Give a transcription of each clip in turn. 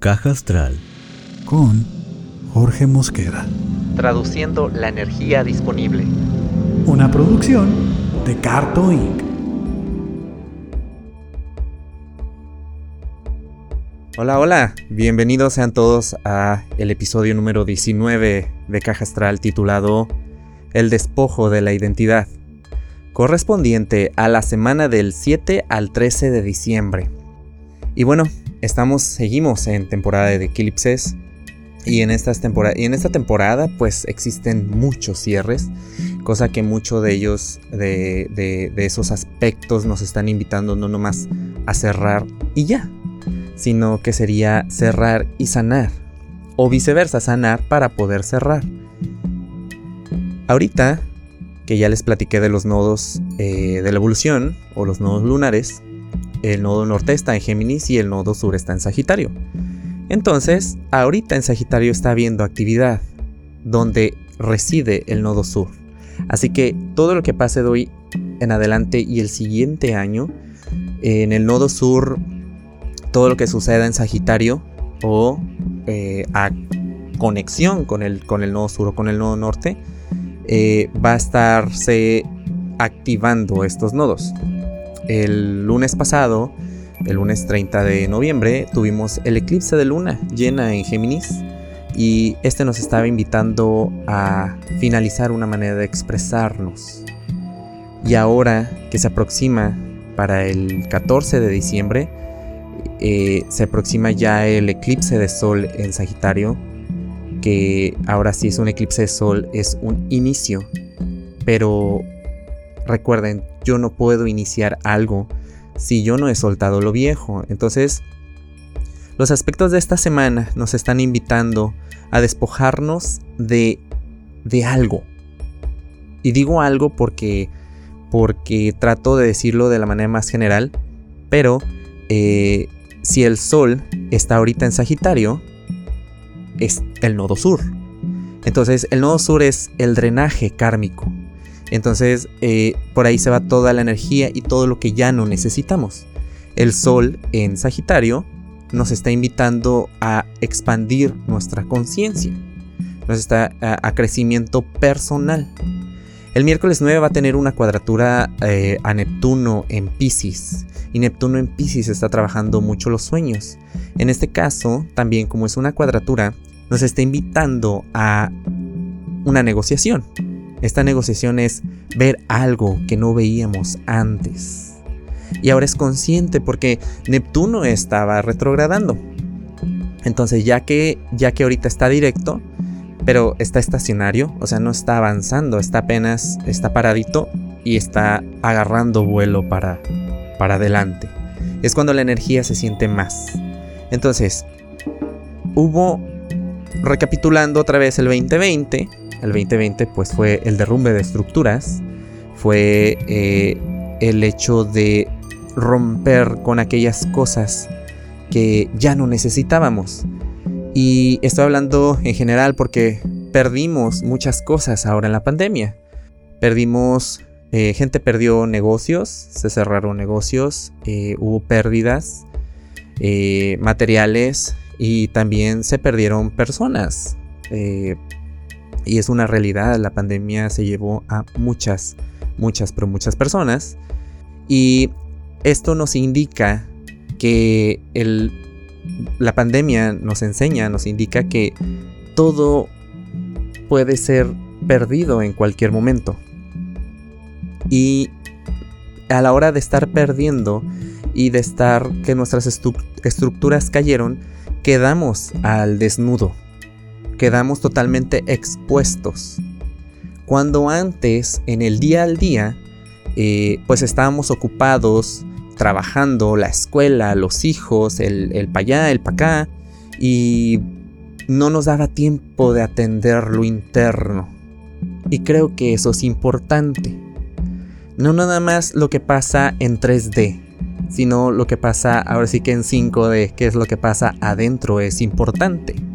Caja Astral con Jorge Mosqueda. Traduciendo la energía disponible. Una producción de Carto Inc. Hola, hola, bienvenidos sean todos a el episodio número 19 de Caja Astral titulado El despojo de la identidad, correspondiente a la semana del 7 al 13 de diciembre. Y bueno, estamos, seguimos en temporada de eclipses. Y en, estas y en esta temporada pues existen muchos cierres, cosa que muchos de ellos, de, de, esos aspectos nos están invitando no nomás a cerrar y ya, sino que sería cerrar y sanar, o viceversa, sanar para poder cerrar. Ahorita, que ya les platiqué de los nodos eh, de la evolución, o los nodos lunares, el nodo norte está en Géminis y el nodo sur está en Sagitario. Entonces, ahorita en Sagitario está habiendo actividad donde reside el nodo sur. Así que todo lo que pase de hoy en adelante y el siguiente año, en el nodo sur, todo lo que suceda en Sagitario o eh, a conexión con el, con el nodo sur o con el nodo norte, eh, va a estarse activando estos nodos el lunes pasado, el lunes 30 de noviembre, tuvimos el eclipse de luna llena en Géminis y este nos estaba invitando a finalizar una manera de expresarnos. Y ahora que se aproxima para el 14 de diciembre, eh, se aproxima ya el eclipse de sol en Sagitario, que ahora sí es un eclipse de sol, es un inicio, pero Recuerden, yo no puedo iniciar algo si yo no he soltado lo viejo. Entonces, los aspectos de esta semana nos están invitando a despojarnos de, de algo. Y digo algo porque, porque trato de decirlo de la manera más general, pero eh, si el Sol está ahorita en Sagitario, es el nodo sur. Entonces el nodo sur es el drenaje kármico. Entonces eh, por ahí se va toda la energía y todo lo que ya no necesitamos. El Sol en Sagitario nos está invitando a expandir nuestra conciencia. Nos está a, crecimiento personal. El miércoles 9 va a tener una cuadratura eh, a Neptuno en Pisces. Y Neptuno en Pisces está trabajando mucho los sueños. En este caso, también como es una cuadratura, nos está invitando a una negociación. Esta negociación es ver algo que no veíamos antes. Y ahora es consciente porque Neptuno estaba retrogradando. Entonces ya que, ya que ahorita está directo, pero está estacionario, o sea, no está avanzando, está apenas, está paradito y está agarrando vuelo para, para adelante. Es cuando la energía se siente más. Entonces, hubo, recapitulando otra vez el 2020, el 2020 pues fue el derrumbe de estructuras, fue eh, el hecho de romper con aquellas cosas que ya no necesitábamos. Y estoy hablando en general porque perdimos muchas cosas ahora en la pandemia. Perdimos, eh, gente perdió negocios, se cerraron negocios, eh, hubo pérdidas materiales y también se perdieron personas y es una realidad, la pandemia se llevó a muchas, muchas, pero muchas personas. Y esto nos indica que el, la pandemia nos enseña, nos indica que todo puede ser perdido en cualquier momento. Y a la hora de estar perdiendo y de estar que nuestras estructuras cayeron, quedamos al desnudo quedamos totalmente expuestos. Cuando antes, en el día al día, eh, pues estábamos ocupados trabajando, la escuela, los hijos, el, el pa' allá, el pa' acá, y no nos daba tiempo de atender lo interno. Y creo que eso es importante. No nada más lo que pasa en 3D, sino lo que pasa ahora sí que en 5D, que es lo que pasa adentro, es importante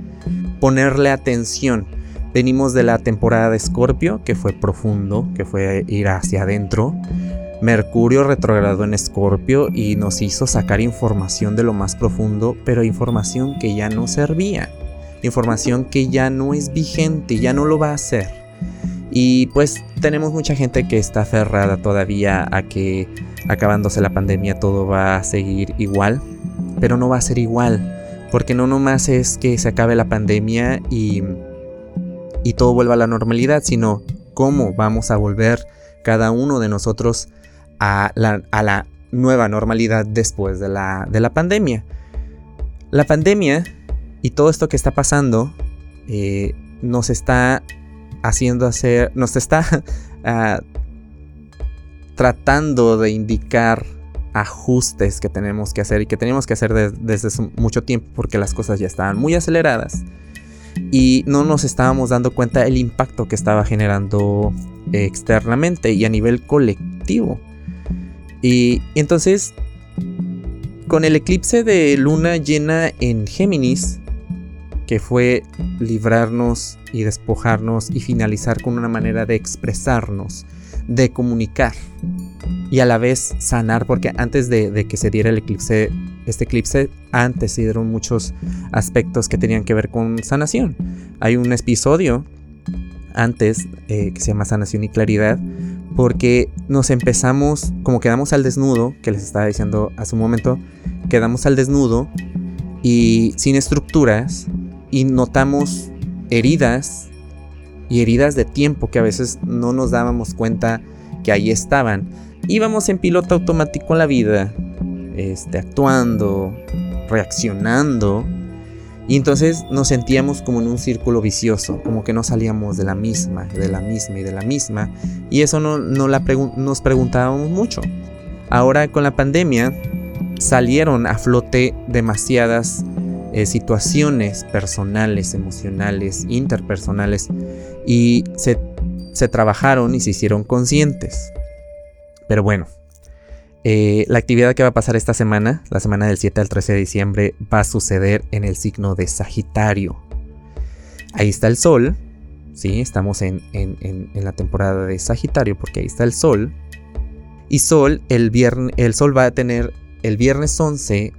ponerle atención. Venimos de la temporada de Scorpio, que fue profundo, que fue ir hacia adentro. Mercurio retrogradó en Escorpio y nos hizo sacar información de lo más profundo, pero información que ya no servía, información que ya no es vigente, ya no lo va a hacer. Y pues tenemos mucha gente que está aferrada todavía a que acabándose la pandemia todo va a seguir igual, pero no va a ser igual, porque no nomás es que se acabe la pandemia y, y todo vuelva a la normalidad, sino cómo vamos a volver cada uno de nosotros a la, nueva normalidad después de la, de la, pandemia. La pandemia y todo esto que está pasando eh, nos está haciendo hacer, nos está ah, tratando de indicar ajustes que tenemos que hacer y que tenemos que hacer desde mucho tiempo porque las cosas ya estaban muy aceleradas y no nos estábamos dando cuenta el impacto que estaba generando externamente y a nivel colectivo. Y, entonces, con el eclipse de luna llena en Géminis, que fue librarnos y despojarnos y finalizar con una manera de expresarnos, de comunicar y a la vez sanar, porque antes de, que se diera el eclipse, este eclipse, antes se dieron muchos aspectos que tenían que ver con sanación. Hay un episodio antes eh, que se llama Sanación y Claridad, porque nos empezamos, como quedamos al desnudo, que les estaba diciendo hace un momento, quedamos al desnudo y sin estructuras y notamos heridas y heridas de tiempo que a veces no nos dábamos cuenta que ahí estaban. Íbamos en piloto automático en la vida, este, actuando, reaccionando y entonces nos sentíamos como en un círculo vicioso, como que no salíamos de la misma, de la misma y de la misma. Y eso no, la nos preguntábamos mucho. Ahora con la pandemia salieron a flote demasiadas eh, situaciones personales, emocionales, interpersonales y se, se trabajaron y se hicieron conscientes. Pero bueno, eh, la actividad que va a pasar esta semana, la semana del 7 al 13 de diciembre, va a suceder en el signo de Sagitario. Ahí está el Sol, ¿sí? Estamos en, la temporada de Sagitario porque ahí está el Sol. Y Sol, el, viernes, el Sol va a tener, el viernes 11,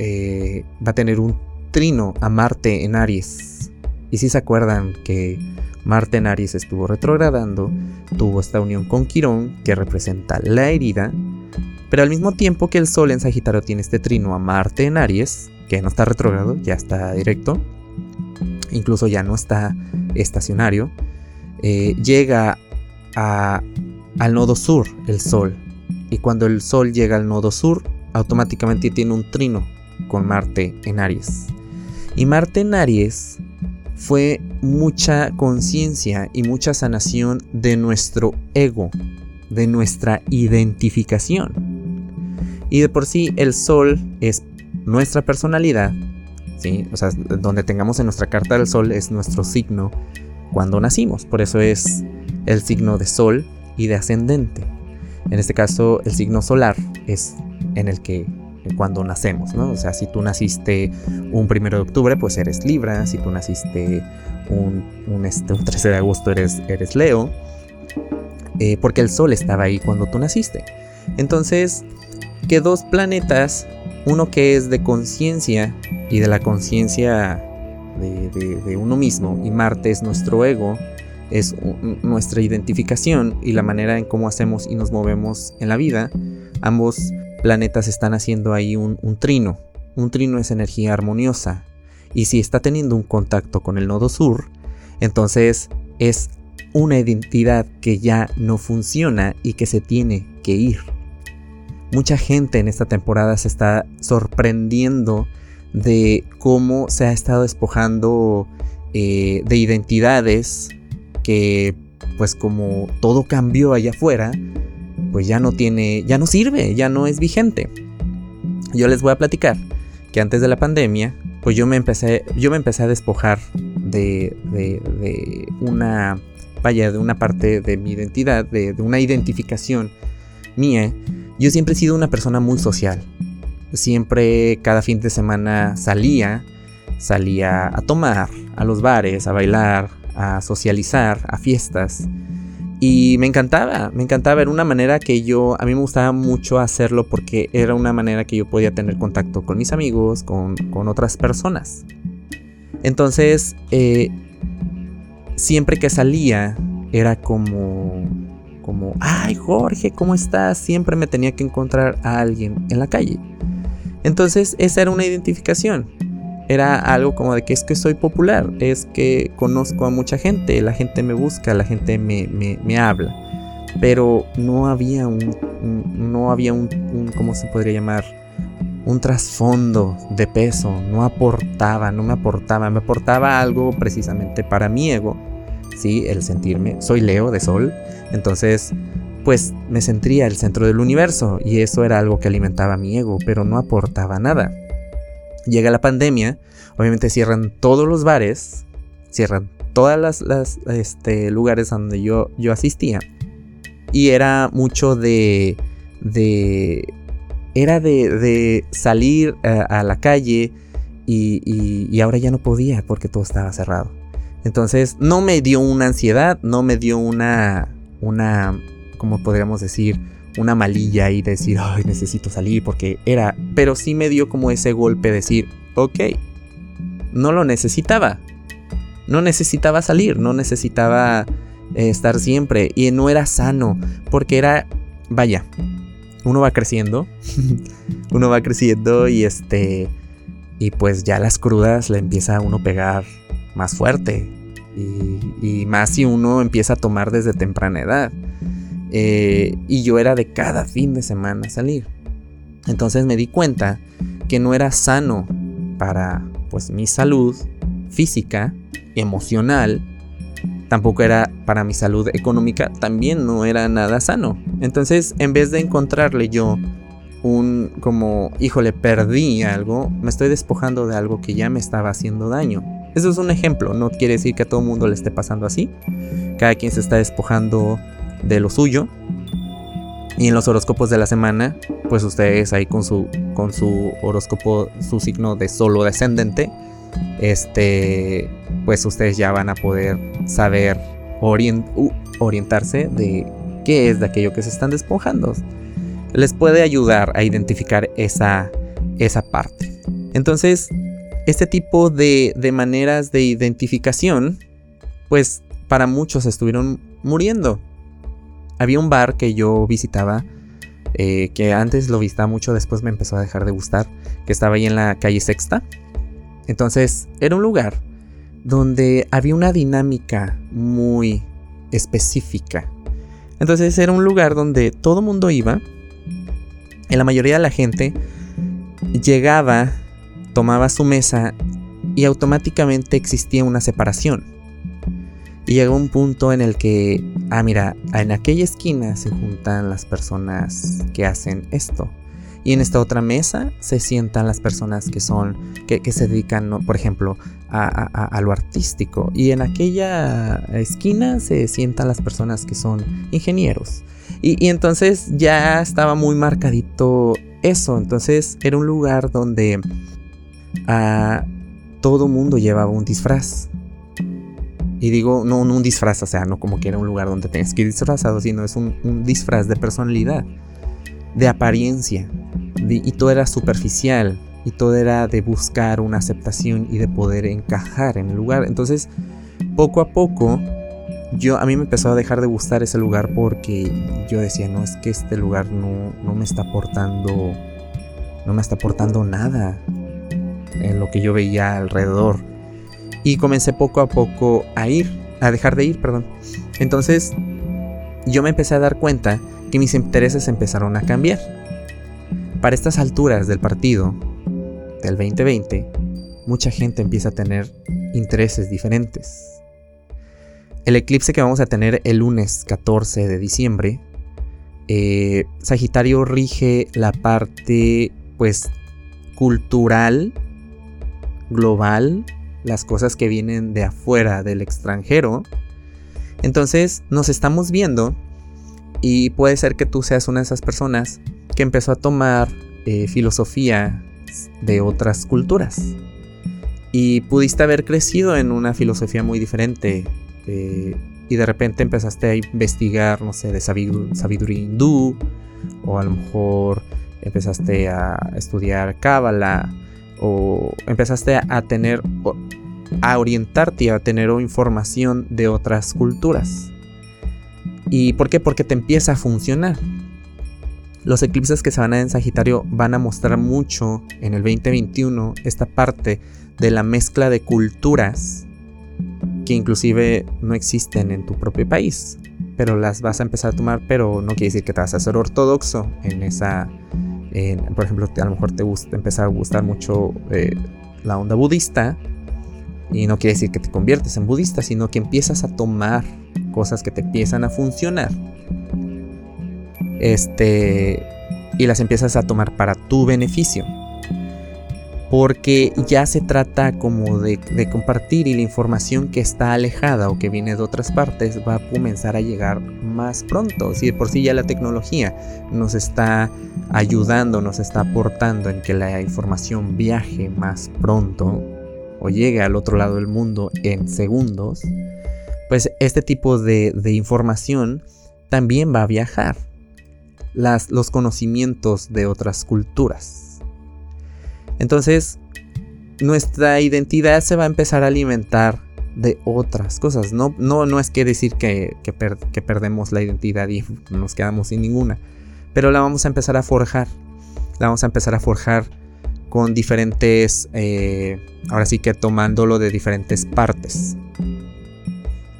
eh, va a tener un trino a Marte en Aries. Y si se acuerdan que Marte en Aries estuvo retrogradando, tuvo esta unión con Quirón que representa la herida pero al mismo tiempo que el Sol en Sagitario tiene este trino a Marte en Aries, que no está retrogrado, ya está directo, incluso ya no está estacionario, eh, llega al nodo sur el Sol. Y cuando el Sol llega al nodo sur, automáticamente tiene un trino con Marte en Aries. Y Marte en Aries fue mucha conciencia y mucha sanación de nuestro ego, de nuestra identificación. Y de por sí el sol es nuestra personalidad, ¿sí? O sea, donde tengamos en nuestra carta del sol es nuestro signo cuando nacimos. Por eso es el signo de sol y de ascendente. En este caso, el signo solar es en el que cuando nacemos, ¿no? O sea, si tú naciste un primero de octubre, pues eres Libra. Si tú naciste un, un, este, 13 de agosto, eres, eres Leo. Eh, porque el sol estaba ahí cuando tú naciste. Entonces, que dos planetas, uno que es de conciencia y de la conciencia de, uno mismo, y Marte es nuestro ego, es nuestra identificación y la manera en cómo hacemos y nos movemos en la vida, ambos planetas están haciendo ahí un, trino. Un trino es energía armoniosa. Y si está teniendo un contacto con el nodo sur, entonces es una identidad que ya no funciona y que se tiene que ir mucha gente en esta temporada se está sorprendiendo de cómo se ha estado despojando eh, de identidades que pues como todo cambió allá afuera, pues ya no tiene, ya no sirve, ya no es vigente. Yo les voy a platicar que antes de la pandemia, pues yo me empecé, yo me empecé a despojar de, de, una, vaya, de una parte de mi identidad, de, de una identificación mía yo siempre he sido una persona muy social. Siempre cada fin de semana salía, salía a tomar, a los bares, a bailar, a socializar, a fiestas. Y me encantaba, me encantaba, era una manera que yo, a mí me gustaba mucho hacerlo porque era una manera que yo podía tener contacto con mis amigos, con, otras personas. Entonces, eh, siempre que salía, era como, como, ay Jorge, ¿cómo estás? Siempre me tenía que encontrar a alguien en la calle. Entonces, esa era una identificación era algo como de que es que soy popular, es que conozco a mucha gente, la gente me busca, la gente me, habla. Pero no había un, no había un, ¿cómo se podría llamar? Un trasfondo de peso, no aportaba, no me aportaba, me aportaba algo precisamente para mi ego, ¿sí? El sentirme, soy Leo de Sol, entonces pues me sentía el centro del universo y eso era algo que alimentaba mi ego, pero no aportaba nada. Llega la pandemia, obviamente cierran todos los bares, cierran todas las, este, lugares donde yo, yo asistía. Y era mucho de, de era de, salir a, la calle y, y, ahora ya no podía porque todo estaba cerrado. Entonces no me dio una ansiedad, no me dio una, una, como podríamos decir, una malilla y decir, ay, necesito salir porque era, pero sí me dio como ese golpe de decir, ok, no lo necesitaba, no necesitaba salir, no necesitaba eh, estar siempre y no era sano porque era, vaya, uno va creciendo, uno va creciendo y este, y pues ya las crudas le empieza a uno pegar más fuerte y, y más si uno empieza a tomar desde temprana edad. Eh, y yo era de cada fin de semana salir. Entonces me di cuenta que no era sano para pues mi salud física, emocional, tampoco era para mi salud económica, también no era nada sano. Entonces, en vez de encontrarle yo un como, híjole, perdí algo, me estoy despojando de algo que ya me estaba haciendo daño. Eso es un ejemplo, no quiere decir que a todo mundo le esté pasando así. Cada quien se está despojando de lo suyo. Y en los horóscopos de la semana, pues ustedes ahí con su, con su horóscopo, su signo de solo descendente, este, pues ustedes ya van a poder saber orientarse de qué es de aquello que se están despojando. Les puede ayudar a identificar esa, esa parte. Entonces, este tipo de, de maneras de identificación, pues para muchos estuvieron muriendo había un bar que yo visitaba, eh, que antes lo visitaba mucho, después me empezó a dejar de gustar, que estaba ahí en la calle Sexta. Entonces, era un lugar donde había una dinámica muy específica. Entonces, era un lugar donde todo mundo iba, y la mayoría de la gente llegaba, tomaba su mesa y automáticamente existía una separación. Y llegó un punto en el que, ah, mira, en aquella esquina se juntan las personas que hacen esto. Y en esta otra mesa se sientan las personas que son, que, se dedican, por ejemplo, a, lo artístico. Y en aquella esquina se sientan las personas que son ingenieros. Y, entonces ya estaba muy marcadito eso. Entonces era un lugar donde ah, todo mundo llevaba un disfraz. Y digo, no, un disfraz, o sea, no como que era un lugar donde tenías que ir disfrazado, sino es un, disfraz de personalidad, de apariencia. y todo era superficial, y todo era de buscar una aceptación y de poder encajar en el lugar. Entonces, poco a poco, yo a mí me empezó a dejar de gustar ese lugar porque yo decía, no, es que este lugar no, no me está aportando, no me está aportando nada en lo que yo veía alrededor y comencé poco a poco a ir, a dejar de ir, perdón. Entonces yo me empecé a dar cuenta que mis intereses empezaron a cambiar. Para estas alturas del partido, del 2020, mucha gente empieza a tener intereses diferentes. El eclipse que vamos a tener el lunes 14 de diciembre, eh, Sagitario rige la parte pues cultural, global, las cosas que vienen de afuera, del extranjero. Entonces nos estamos viendo y puede ser que tú seas una de esas personas que empezó a tomar eh, filosofía de otras culturas. Y pudiste haber crecido en una filosofía muy diferente. Eh, y de repente empezaste a investigar, no sé, de sabiduría hindú, o a lo mejor empezaste a estudiar cábala, o empezaste a tener, a orientarte a tener información de otras culturas. ¿Y por qué? Porque te empieza a funcionar. Los eclipses que se van a en Sagitario van a mostrar mucho en el 2021 esta parte de la mezcla de culturas que inclusive no existen en tu propio país, pero las vas a empezar a tomar, pero no quiere decir que te vas a hacer ortodoxo en esa, por ejemplo, a lo mejor te gusta empezar a gustar mucho eh, la onda budista, y no quiere decir que te conviertes en budista, sino que empiezas a tomar cosas que te empiezan a funcionar. Este, y las empiezas a tomar para tu beneficio porque ya se trata como de, compartir y la información que está alejada o que viene de otras partes va a comenzar a llegar más pronto. Si de por sí ya la tecnología nos está ayudando, nos está aportando en que la información viaje más pronto o llegue al otro lado del mundo en segundos, pues este tipo de, información también va a viajar. los conocimientos de otras culturas entonces, nuestra identidad se va a empezar a alimentar de otras cosas. No, no, no es que decir que, perdemos la identidad y nos quedamos sin ninguna, pero la vamos a empezar a forjar. La vamos a empezar a forjar con diferentes, eh, ahora sí que tomándolo de diferentes partes.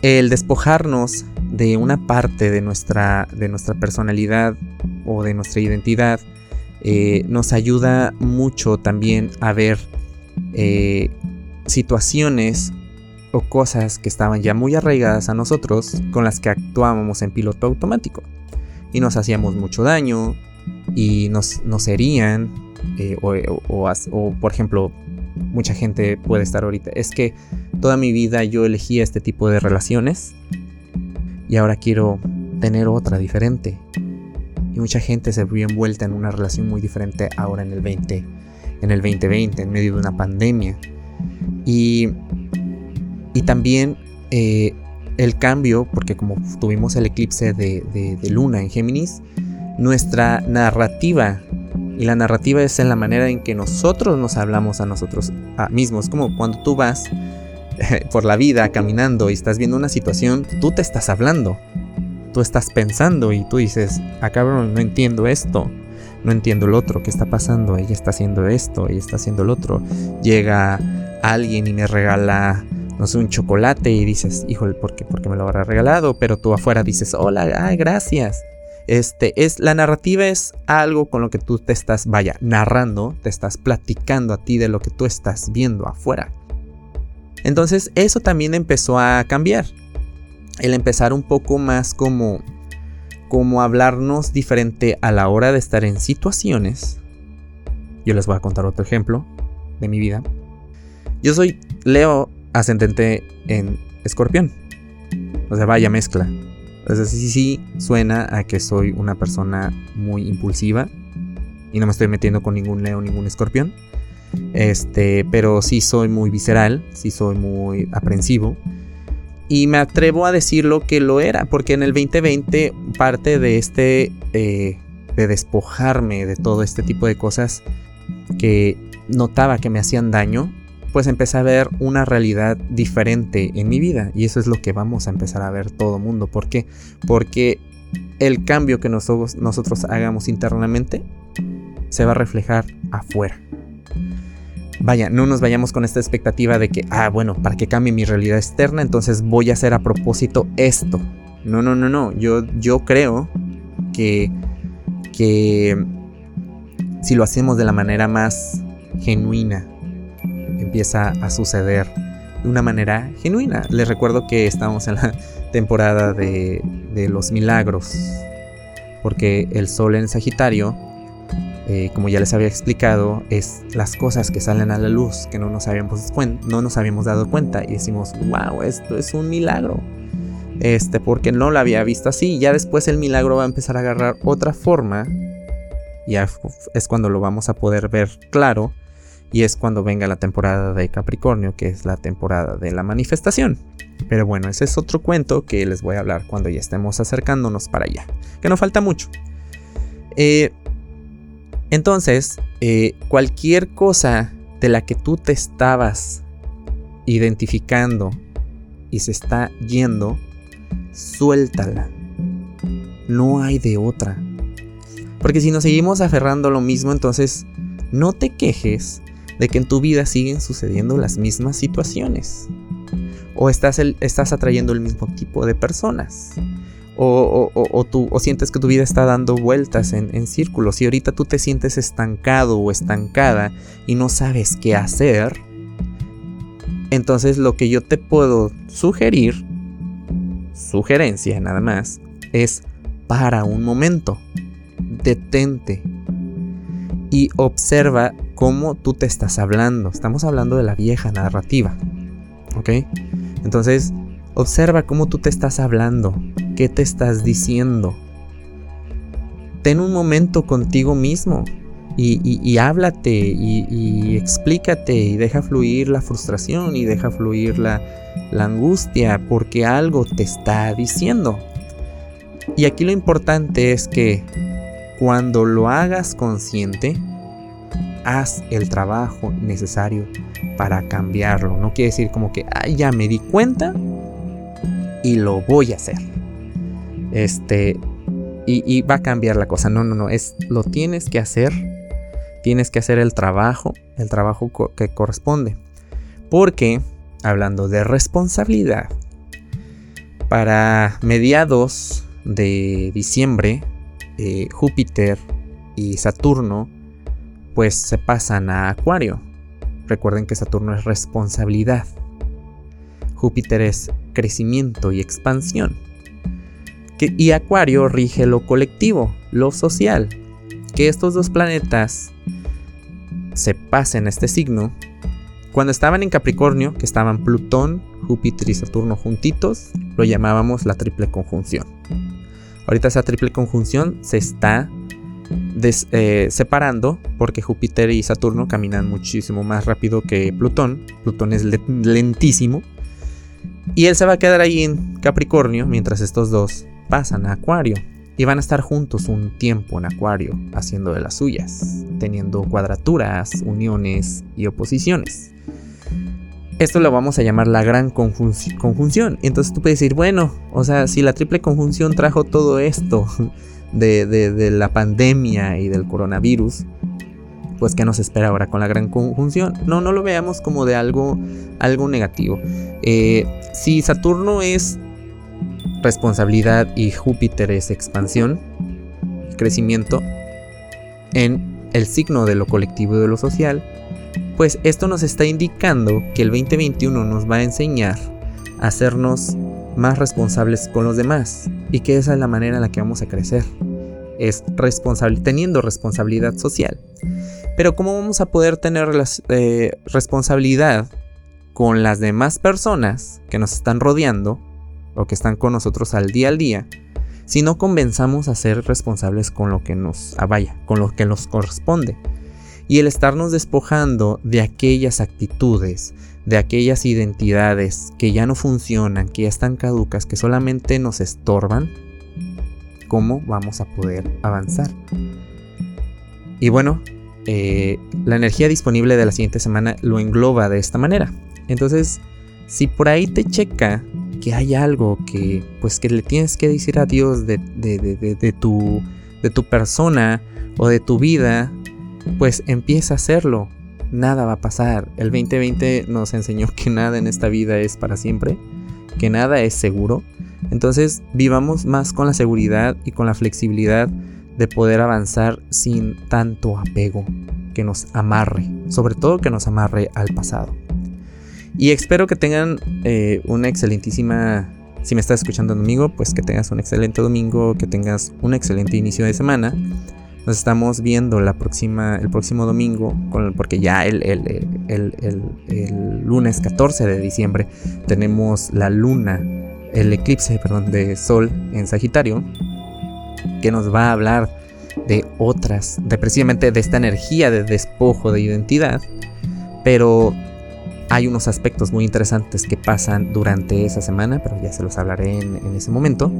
El despojarnos de una parte de nuestra, de nuestra personalidad o de nuestra identidad eh, nos ayuda mucho también a ver eh, situaciones o cosas que estaban ya muy arraigadas a nosotros con las que actuábamos en piloto automático. Y nos hacíamos mucho daño y nos, herían eh, o, por ejemplo mucha gente puede estar ahorita es que toda mi vida yo elegí este tipo de relaciones y ahora quiero tener otra diferente y mucha gente se vio envuelta en una relación muy diferente ahora en el 20 en el 2020 en medio de una pandemia. Y y también eh, el cambio porque como tuvimos el eclipse de, luna en Géminis nuestra narrativa y la narrativa es en la manera en que nosotros nos hablamos a nosotros mismos. Como cuando tú vas por la vida caminando y estás viendo una situación tú te estás hablando tú estás pensando y tú dices, ah cabrón, no entiendo esto, no entiendo el otro, ¿qué está pasando? Ella está haciendo esto, ella está haciendo el otro. Llega alguien y me regala, no sé, un chocolate y dices, híjole, ¿por qué? Porque me lo habrá regalado, pero tú afuera dices, hola, ay, gracias. Este es la narrativa es algo con lo que tú te estás, vaya, narrando, te estás platicando a ti de lo que tú estás viendo afuera. Entonces, eso también empezó a cambiar el empezar un poco más como como hablarnos diferente a la hora de estar en situaciones. Yo les voy a contar otro ejemplo de mi vida. Yo soy Leo ascendente en Escorpión. O sea, vaya mezcla. O sea, sí, sí suena a que soy una persona muy impulsiva y no me estoy metiendo con ningún Leo, ningún Escorpión. Este, pero sí soy muy visceral, sí soy muy aprensivo y me atrevo a decirlo que lo era, porque en el 2020 parte de este, eh, de despojarme de todo este tipo de cosas que notaba que me hacían daño, pues empecé a ver una realidad diferente en mi vida. Y eso es lo que vamos a empezar a ver todo mundo. ¿Por qué? Porque el cambio que nosotros, nosotros hagamos internamente se va a reflejar afuera vaya, no nos vayamos con esta expectativa de que, ah, bueno, para que cambie mi realidad externa, entonces voy a hacer a propósito esto. No, no, no, no. Yo, yo creo que, que si lo hacemos de la manera más genuina, empieza a suceder de una manera genuina. Les recuerdo que estamos en la temporada de, de los milagros, porque el sol en Sagitario eh, como ya les había explicado, es las cosas que salen a la luz que no nos habíamos, no nos habíamos dado cuenta y decimos, wow, esto es un milagro. Este, porque no lo había visto así. Ya después el milagro va a empezar a agarrar otra forma. Ya es cuando lo vamos a poder ver claro. y es cuando venga la temporada de Capricornio, que es la temporada de la manifestación. Pero bueno, ese es otro cuento que les voy a hablar cuando ya estemos acercándonos para allá, que no falta mucho. Eh, entonces, eh, cualquier cosa de la que tú te estabas identificando y se está yendo, suéltala. No hay de otra. Porque si nos seguimos aferrando a lo mismo, entonces no te quejes de que en tu vida siguen sucediendo las mismas situaciones. O estás, estás atrayendo el mismo tipo de personas. O, o, sientes que tu vida está dando vueltas en, en círculos. Y ahorita tú te sientes estancado o estancada y no sabes qué hacer. Entonces lo que yo te puedo sugerir, sugerencia nada más, es para un momento. Detente. Y observa cómo tú te estás hablando. Estamos hablando de la vieja narrativa. ¿Ok? Entonces, observa cómo tú te estás hablando. ¿Qué te estás diciendo? Ten un momento contigo mismo. Y, háblate y, explícate y deja fluir la frustración y deja fluir la, angustia porque algo te está diciendo. Y aquí lo importante es que cuando lo hagas consciente, haz el trabajo necesario para cambiarlo. No quiere decir como que, ay, ya me di cuenta y lo voy a hacer. Este, y, va a cambiar la cosa. No, no, no, es lo tienes que hacer. Tienes que hacer el trabajo, el trabajo que corresponde. Porque, hablando de responsabilidad, para mediados de diciembre, eh, Júpiter y Saturno pues se pasan a Acuario. Recuerden que Saturno es responsabilidad. Júpiter es crecimiento y expansión. Y Acuario rige lo colectivo, lo social. Que estos dos planetas se pasen a este signo. Cuando estaban en Capricornio, que estaban Plutón, Júpiter y Saturno juntitos, lo llamábamos la triple conjunción. Ahorita esa triple conjunción se está eh, separando porque Júpiter y Saturno caminan muchísimo más rápido que Plutón. Plutón es lentísimo. Y él se va a quedar ahí en Capricornio mientras estos dos pasan a Acuario. Y van a estar juntos un tiempo en Acuario, haciendo de las suyas, teniendo cuadraturas, uniones y oposiciones. Esto lo vamos a llamar la gran conjunción. Entonces tú puedes decir, bueno, o sea, si la triple conjunción trajo todo esto, de, la pandemia y del coronavirus, pues qué nos espera ahora con la gran conjunción. No, no lo veamos como de algo, algo negativo. Eh, si Saturno es responsabilidad y Júpiter es expansión, crecimiento, en el signo de lo colectivo y de lo social, pues esto nos está indicando que el 2021 nos va a enseñar a hacernos más responsables con los demás y que esa es la manera en la que vamos a crecer. Es responsable, teniendo responsabilidad social. Pero ¿cómo vamos a poder tener eh, responsabilidad con las demás personas que nos están rodeando o que están con nosotros al día al día si no comenzamos a ser responsables con lo que nos ah, vaya, con lo que nos corresponde? Y el estarnos despojando de aquellas actitudes, de aquellas identidades que ya no funcionan, que ya están caducas, que solamente nos estorban, ¿cómo vamos a poder avanzar? Y bueno, eh, la energía disponible de la siguiente semana lo engloba de esta manera. Entonces, si por ahí te checa que hay algo que pues que le tienes que decir a Dios de, de, tu, de tu persona o de tu vida, pues empieza a hacerlo nada va a pasar. El 2020 nos enseñó que nada en esta vida es para siempre, que nada es seguro. Entonces vivamos más con la seguridad y con la flexibilidad de poder avanzar sin tanto apego que nos amarre, sobre todo que nos amarre al pasado. Y espero que tengan eh, una excelentísima, si me estás escuchando domingo, pues que tengas un excelente domingo, que tengas un excelente inicio de semana. Nos estamos viendo la próxima, el próximo domingo, porque ya el, lunes 14 de diciembre tenemos la luna, el eclipse, perdón, de sol en Sagitario, que nos va a hablar de otras, de precisamente de esta energía de despojo de identidad Pero hay unos aspectos muy interesantes que pasan durante esa semana, pero ya se los hablaré en, ese momento.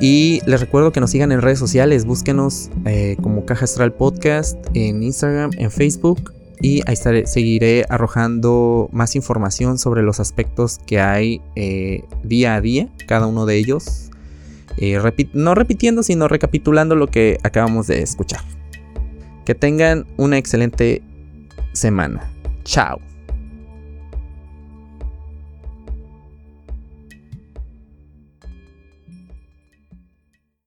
Y les recuerdo que nos sigan en redes sociales, búsquenos eh, como Caja Astral Podcast en Instagram, en Facebook y ahí seguiré arrojando más información sobre los aspectos que hay eh, día a día, cada uno de ellos. Eh, no repitiendo, sino recapitulando lo que acabamos de escuchar. Que tengan una excelente semana. Chao.